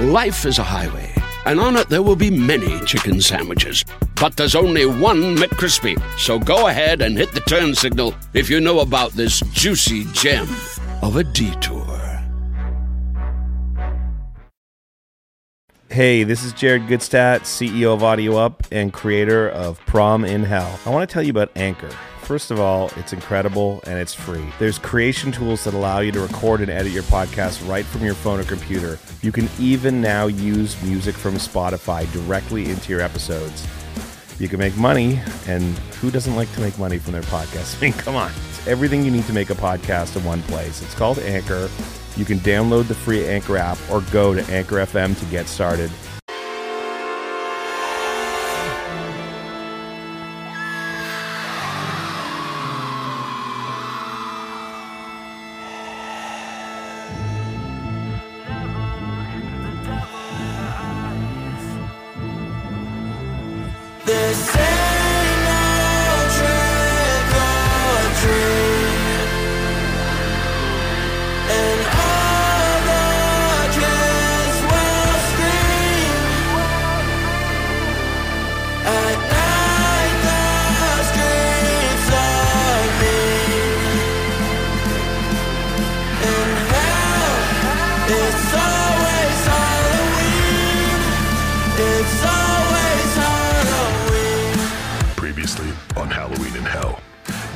Life is a highway, and on it there will be many chicken sandwiches. But there's only one McCrispy. So go ahead and hit the turn signal if you know about this juicy gem of a detour. Hey, this is Jared Gutstadt, CEO of Audio Up and creator of Prom in Hell. I want to tell you about Anchor. First of all, it's incredible and it's free. There's creation tools that allow you to record and edit your podcast right from your phone or computer. You can even now use music from Spotify directly into your episodes. You can make money, and who doesn't like to make money from their podcast? I mean, come on. It's everything you need to make a podcast in one place. It's called Anchor. You can download the free Anchor app or go to Anchor FM to get started.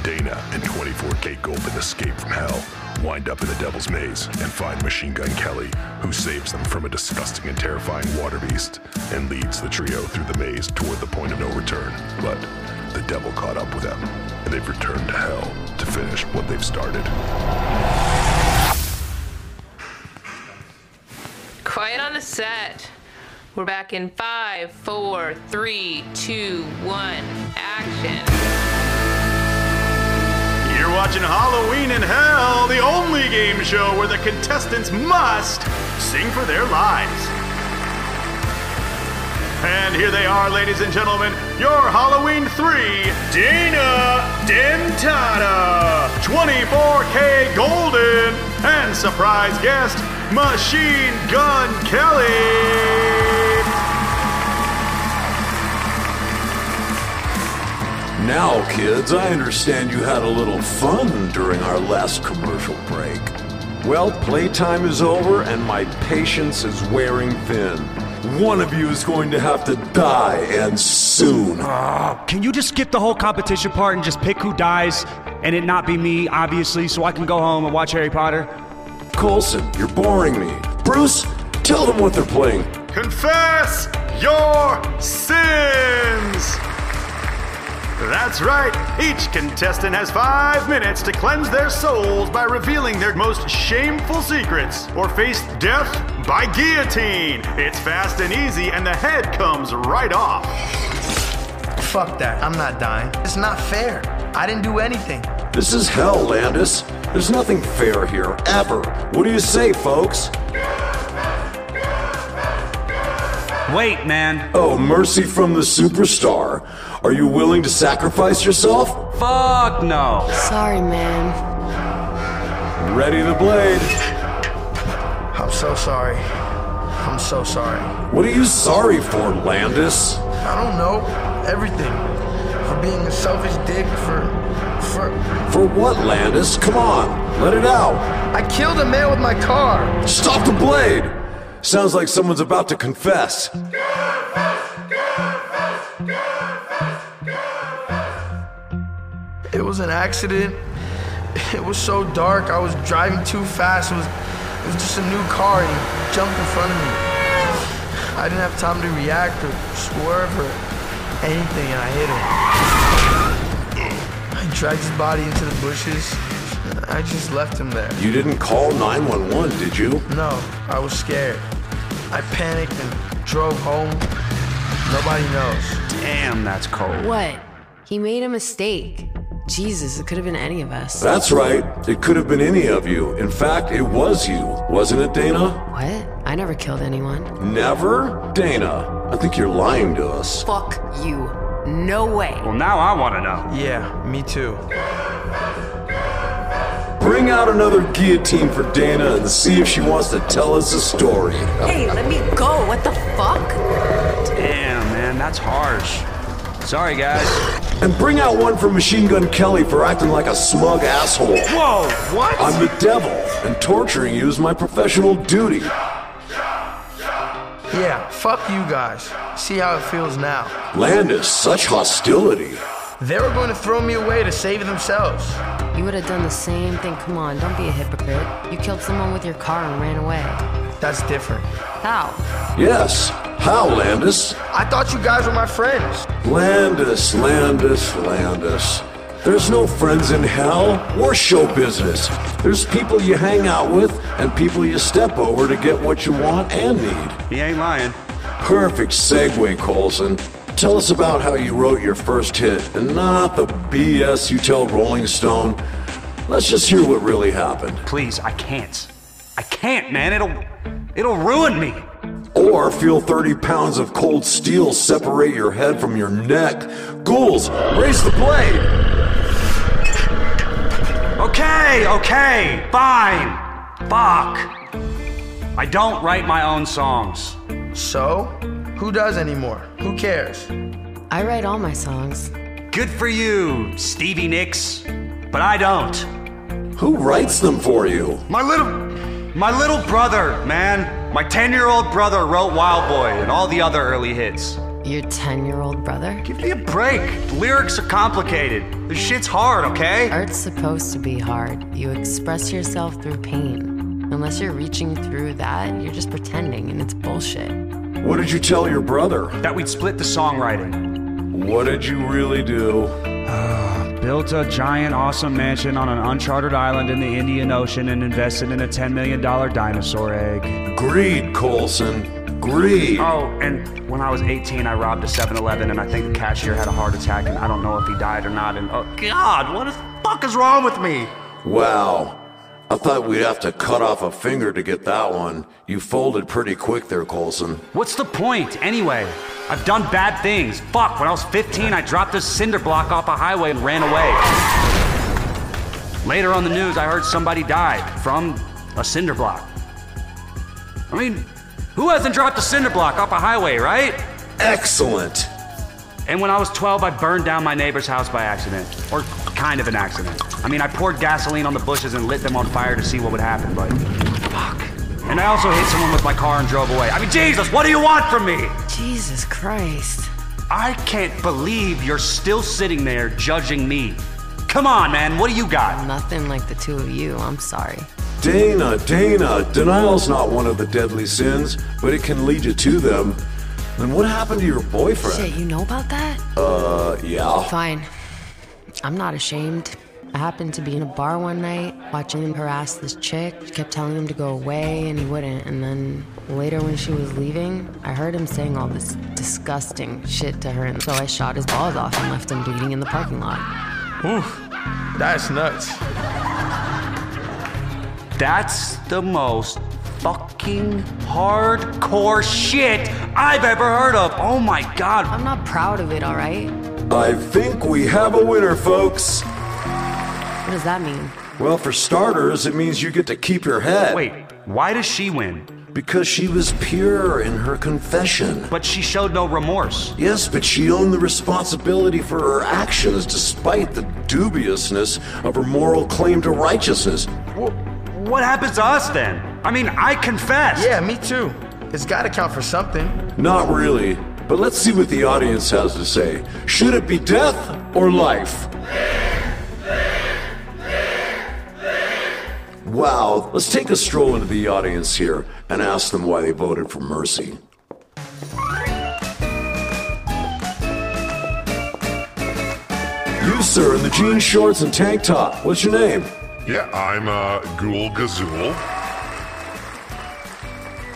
Dana and 24K Golden escape from hell, wind up in the Devil's Maze, and find Machine Gun Kelly, who saves them from a disgusting and terrifying water beast and leads the trio through the maze toward the point of no return. But the devil caught up with them, and they've returned to hell to finish what they've started. Quiet on the set. We're back in five, four, three, two, one, action. Watching Halloween in Hell, the only game show where the contestants must sing for their lives. And here they are, ladies and gentlemen, your Halloween 3, Dana Dentata, 24K Golden, and surprise guest, Machine Gun Kelly. Now, kids, I understand you had a little fun during our last commercial break. Well, playtime is over and my patience is wearing thin. One of you is going to have to die, and soon. Ah, can you just skip the whole competition part and just pick who dies and it not be me, obviously, so I can go home and watch Harry Potter? Colson, you're boring me. Bruce, tell them what they're playing. Confess your sins! That's right. Each contestant has five minutes to cleanse their souls by revealing their most shameful secrets or face death by guillotine. It's fast and easy, and the head comes right off. Fuck that. I'm not dying. It's not fair. I didn't do anything. This is hell, Landis. There's nothing fair here, ever. What do you say, folks? Wait, man. Oh, mercy from the superstar. Are you willing to sacrifice yourself? Fuck no. Sorry, man. Ready the blade. I'm so sorry. I'm so sorry. What are you sorry for, Landis? I don't know. Everything. For being a selfish dick, for. for. For what, Landis? Come on, let it out. I killed a man with my car. Stop the blade! Sounds like someone's about to confess. It was an accident. It was so dark. I was driving too fast. It was, it was just a new car and he jumped in front of me. I didn't have time to react or swerve or anything and I hit him. I dragged his body into the bushes. I just left him there. You didn't call 911, did you? No, I was scared. I panicked and drove home. Nobody knows. Damn, that's cold. What? He made a mistake. Jesus, it could have been any of us. That's right. It could have been any of you. In fact, it was you, wasn't it, Dana? What? I never killed anyone. Never? Dana, I think you're lying to us. Fuck you. No way. Well, now I want to know. Yeah, me too. Bring out another guillotine for Dana and see if she wants to tell us a story. Hey, let me go. What the fuck? Damn, man, that's harsh. Sorry, guys. And bring out one for Machine Gun Kelly for acting like a smug asshole. Whoa, what? I'm the devil, and torturing you is my professional duty. Yeah, fuck you guys. See how it feels now. Landis, such hostility. They were going to throw me away to save themselves. You would have done the same thing. Come on, don't be a hypocrite. You killed someone with your car and ran away. That's different. How? Yes. How, Landis? I thought you guys were my friends. Landis, Landis, Landis. There's no friends in hell or show business. There's people you hang out with and people you step over to get what you want and need. He ain't lying. Perfect segue, Colson. Tell us about how you wrote your first hit and not the BS you tell Rolling Stone. Let's just hear what really happened. Please, I can't. I can't, man. It'll it'll ruin me. Or feel 30 pounds of cold steel separate your head from your neck. Ghouls, raise the blade! Okay, okay, fine. Fuck. I don't write my own songs. So? Who does anymore? Who cares? I write all my songs. Good for you, Stevie Nicks. But I don't. Who writes them for you? My little my little brother, man. My 10-year-old brother wrote Wild Boy and all the other early hits. Your 10 year old brother? Give me a break. The lyrics are complicated. This shit's hard, okay? Art's supposed to be hard. You express yourself through pain. Unless you're reaching through that, you're just pretending and it's bullshit. What did you tell your brother? That we'd split the songwriting. What did you really do? Uh, built a giant, awesome mansion on an uncharted island in the Indian Ocean and invested in a $10 million dinosaur egg. Greed, Colson. Greed. Oh, and when I was 18, I robbed a 7 Eleven, and I think the cashier had a heart attack, and I don't know if he died or not. And oh, God, what the fuck is wrong with me? Wow. I thought we'd have to cut off a finger to get that one. You folded pretty quick there, Colson. What's the point, anyway? I've done bad things. Fuck, when I was 15, I dropped a cinder block off a highway and ran away. Later on the news, I heard somebody died from a cinder block. I mean, who hasn't dropped a cinder block off a highway, right? Excellent. And when I was 12, I burned down my neighbor's house by accident. Or kind of an accident. I mean, I poured gasoline on the bushes and lit them on fire to see what would happen, but. Fuck. And I also hit someone with my car and drove away. I mean, Jesus, what do you want from me? Jesus Christ. I can't believe you're still sitting there judging me. Come on, man, what do you got? Nothing like the two of you. I'm sorry. Dana, Dana, denial's not one of the deadly sins, but it can lead you to them. And what happened to your boyfriend? Shit, you know about that? Uh, yeah. Fine. I'm not ashamed. I happened to be in a bar one night watching him harass this chick. She kept telling him to go away and he wouldn't. And then later when she was leaving, I heard him saying all this disgusting shit to her. And so I shot his balls off and left him bleeding in the parking lot. Oof. That's nuts. That's the most fucking hardcore shit I've ever heard of. Oh my god. I'm not proud of it, alright? I think we have a winner, folks. What does that mean? Well, for starters, it means you get to keep your head. Wait, why does she win? Because she was pure in her confession. But she showed no remorse. Yes, but she owned the responsibility for her actions despite the dubiousness of her moral claim to righteousness. What happens to us then? I mean, I confess. Yeah, me too. It's gotta count for something. Not really. But let's see what the audience has to say. Should it be death or life? Wow, let's take a stroll into the audience here and ask them why they voted for Mercy. You, sir, in the jean shorts and tank top. What's your name? Yeah, I'm uh, Ghoul Gazul.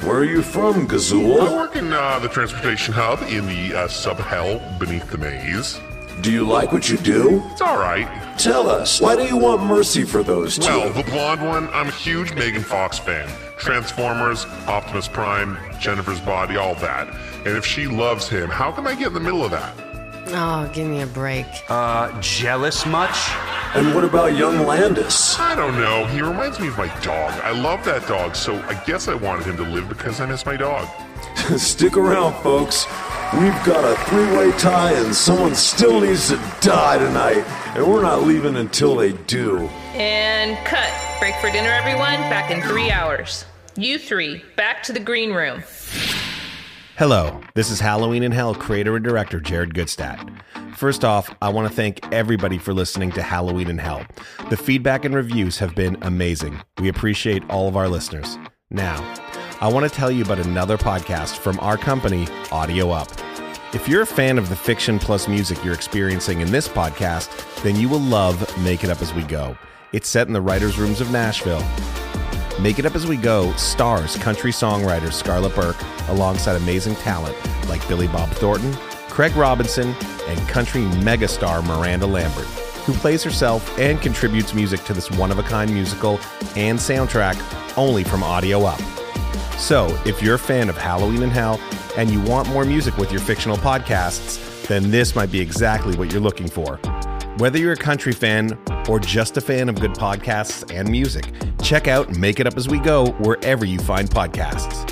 Where are you from, I work in uh, the transportation hub in the uh, sub hell beneath the maze. Do you like what you do? It's alright. Tell us, why do you want mercy for those two? Well, the blonde one, I'm a huge Megan Fox fan. Transformers, Optimus Prime, Jennifer's Body, all that. And if she loves him, how can I get in the middle of that? Oh, give me a break. Uh, jealous much? And what about young Landis? I don't know. He reminds me of my dog. I love that dog, so I guess I wanted him to live because I miss my dog. Stick around, folks. We've got a three way tie, and someone still needs to die tonight. And we're not leaving until they do. And cut. Break for dinner, everyone. Back in three hours. You three, back to the green room. Hello, this is Halloween in Hell creator and director Jared Gutstadt. First off, I want to thank everybody for listening to Halloween in Hell. The feedback and reviews have been amazing. We appreciate all of our listeners. Now, I want to tell you about another podcast from our company, Audio Up. If you're a fan of the fiction plus music you're experiencing in this podcast, then you will love Make It Up As We Go. It's set in the writers' rooms of Nashville. Make It Up As We Go stars country songwriter Scarlett Burke alongside amazing talent like Billy Bob Thornton, Craig Robinson, and country megastar Miranda Lambert, who plays herself and contributes music to this one of a kind musical and soundtrack only from Audio Up. So, if you're a fan of Halloween in Hell and you want more music with your fictional podcasts, then this might be exactly what you're looking for. Whether you're a country fan or just a fan of good podcasts and music, check out Make It Up As We Go wherever you find podcasts.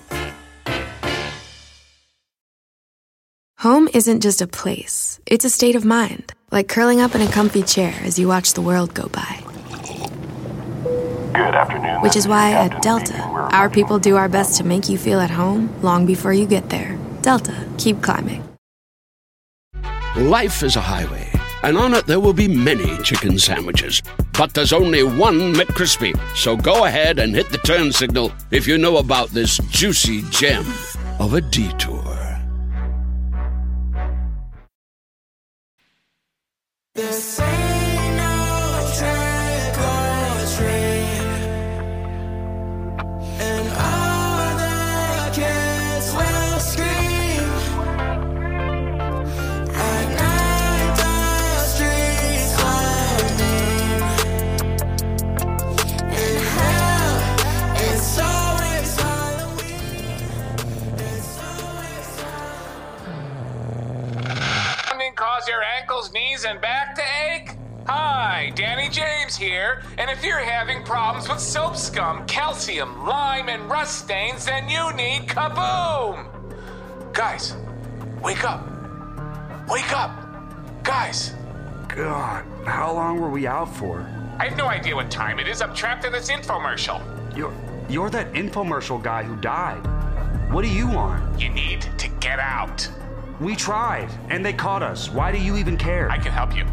Isn't just a place, it's a state of mind, like curling up in a comfy chair as you watch the world go by. Good afternoon. Which is why at Delta, our people do our best to make you feel at home long before you get there. Delta, keep climbing. Life is a highway, and on it there will be many chicken sandwiches. But there's only one McCrispy. So go ahead and hit the turn signal if you know about this juicy gem of a detour. This ain't Danny James here, and if you're having problems with soap scum, calcium, lime, and rust stains, then you need Kaboom! Guys, wake up! Wake up! Guys! God, how long were we out for? I have no idea what time it is. I'm trapped in this infomercial. You're you're that infomercial guy who died. What do you want? You need to get out. We tried, and they caught us. Why do you even care? I can help you.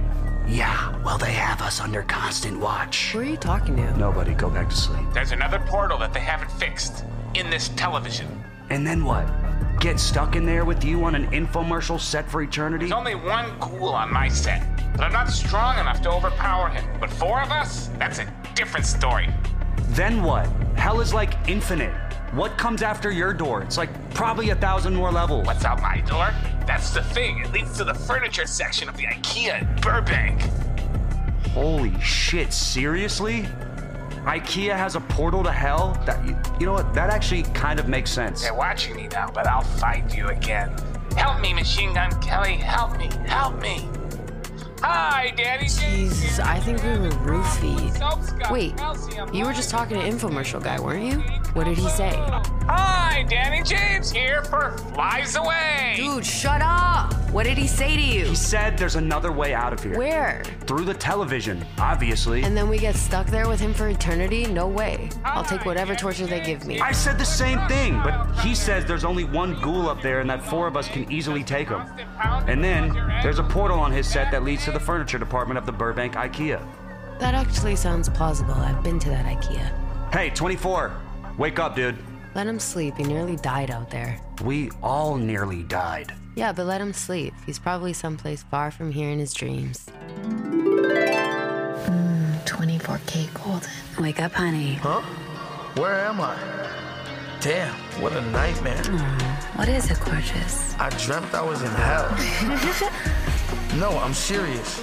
Yeah, well, they have us under constant watch. Who are you talking to? Nobody, go back to sleep. There's another portal that they haven't fixed in this television. And then what? Get stuck in there with you on an infomercial set for eternity? There's only one ghoul on my set, but I'm not strong enough to overpower him. But four of us? That's a different story. Then what? Hell is like infinite. What comes after your door? It's like probably a thousand more levels. What's out my door? That's the thing. It leads to the furniture section of the IKEA in Burbank. Holy shit, seriously? IKEA has a portal to hell? That you, you know what? That actually kind of makes sense. They're watching me now, but I'll find you again. Help me, Machine Gun Kelly. Help me. Help me. Hi, Daddy. Jesus, I think we were roofied. Soap scum, Wait, you were just talking to infomercial guy, weren't you? What did he say? Hi, Danny James here for Flies Away. Dude, shut up! What did he say to you? He said there's another way out of here. Where? Through the television, obviously. And then we get stuck there with him for eternity? No way. I'll take whatever torture they give me. I said the same thing, but he says there's only one ghoul up there and that four of us can easily take him. And then there's a portal on his set that leads to the furniture department of the Burbank IKEA. That actually sounds plausible. I've been to that IKEA. Hey, 24, wake up, dude. Let him sleep. He nearly died out there. We all nearly died. Yeah, but let him sleep. He's probably someplace far from here in his dreams. 24K golden. Wake up, honey. Huh? Where am I? Damn, what a nightmare. What is it, gorgeous? I dreamt I was in hell. no, I'm serious.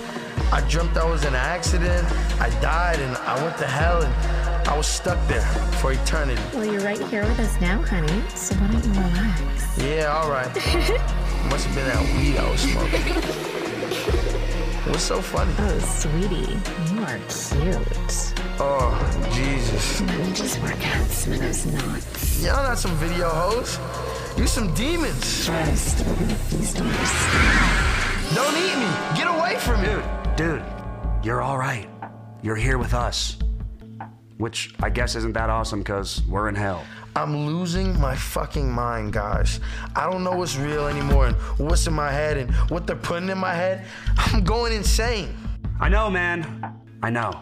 I dreamt I was in an accident, I died, and I went to hell, and I was stuck there for eternity. Well, you're right here with us now, honey. So why don't you relax? Yeah, all right. Must have been that weed I was smoking. What's so funny? Oh, sweetie, you are cute. Oh, Jesus. Let me just work out some of those knots. Y'all not some video hoes. You some demons. Trust, we're gonna feast on your Don't eat me. Get away from me. Dude, dude, you're all right. You're here with us. Which I guess isn't that awesome because we're in hell. I'm losing my fucking mind, guys. I don't know what's real anymore and what's in my head and what they're putting in my head. I'm going insane. I know, man. I know.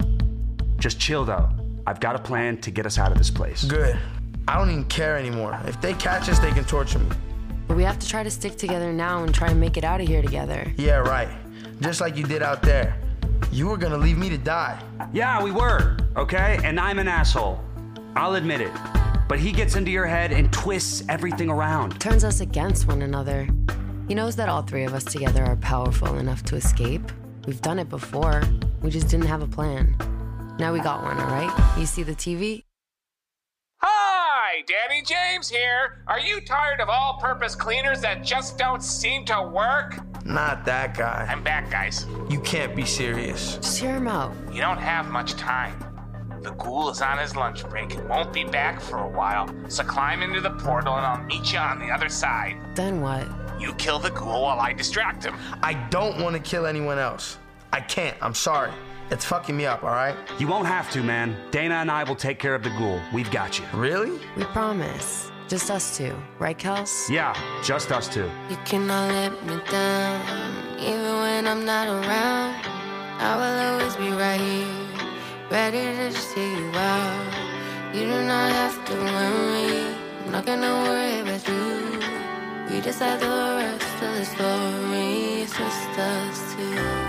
Just chill, though. I've got a plan to get us out of this place. Good. I don't even care anymore. If they catch us, they can torture me. But we have to try to stick together now and try and make it out of here together. Yeah, right. Just like you did out there. You were gonna leave me to die. Yeah, we were, okay? And I'm an asshole. I'll admit it. But he gets into your head and twists everything around. Turns us against one another. He knows that all three of us together are powerful enough to escape. We've done it before. We just didn't have a plan. Now we got one, all right? You see the TV? Hi, Danny James here. Are you tired of all purpose cleaners that just don't seem to work? Not that guy. I'm back, guys. You can't be serious. Just hear him out. You don't have much time. The ghoul is on his lunch break and won't be back for a while, so climb into the portal and I'll meet you on the other side. Then what? You kill the ghoul while I distract him. I don't want to kill anyone else. I can't. I'm sorry. It's fucking me up, all right? You won't have to, man. Dana and I will take care of the ghoul. We've got you. Really? We promise. Just us two, right, Kels? Yeah, just us two. You cannot let me down, even when I'm not around. I will always be right here, ready to just hear you out. You do not have to worry, I'm not gonna worry about you. We decide the rest of the story, it's just us two.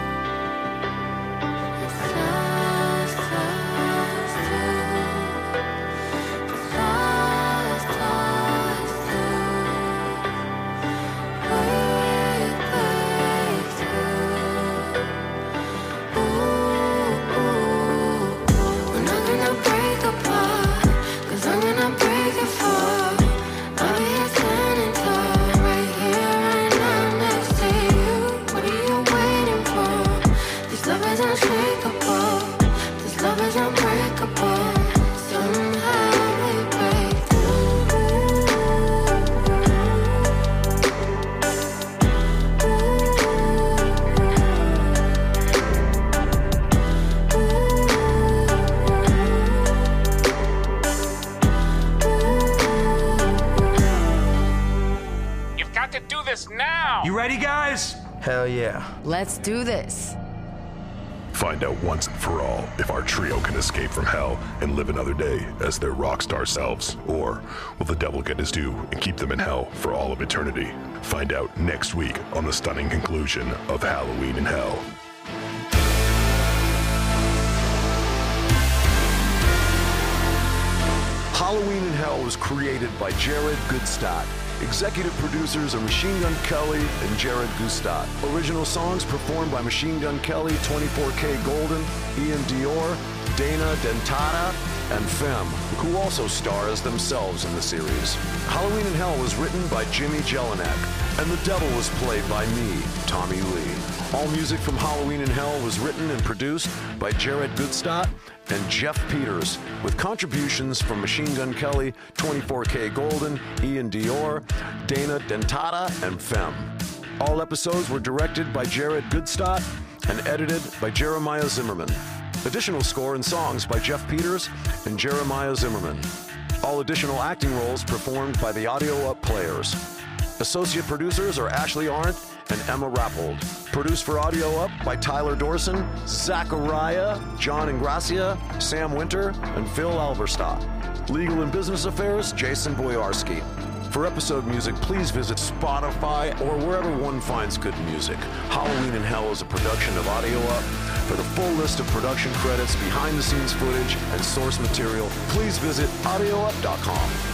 Let's do this. Find out once and for all if our trio can escape from hell and live another day as their rock star selves, or will the devil get his due and keep them in hell for all of eternity? Find out next week on the stunning conclusion of Halloween in Hell. Halloween in Hell was created by Jared Gutstadt. Executive producers are Machine Gun Kelly and Jared Gutstadt. Original songs performed by Machine Gun Kelly, 24K Golden, Ian Dior, Dana Dentata, and Phem, who also star as themselves in the series. Halloween in Hell was written by Jimmy Jellinek, and the devil was played by me, Tommy Lee. All music from Halloween in Hell was written and produced by Jared Gutstadt and Jeff Peters, with contributions from Machine Gun Kelly, 24K Golden, Ian Dior, Dana Dentata, and Phem. All episodes were directed by Jared Gutstadt and edited by Jeremiah Zimmerman. Additional score and songs by Jeff Peters and Jeremiah Zimmerman. All additional acting roles performed by the Audio Up Players. Associate producers are Ashley Arndt and Emma Rappold. Produced for Audio Up by Tyler Dorson, Zachariah, John Ingracia, Sam Winter, and Phil Alverstadt. Legal and Business Affairs, Jason Boyarski. For episode music, please visit Spotify or wherever one finds good music. Halloween in Hell is a production of Audio Up. For the full list of production credits, behind the scenes footage, and source material, please visit audioup.com.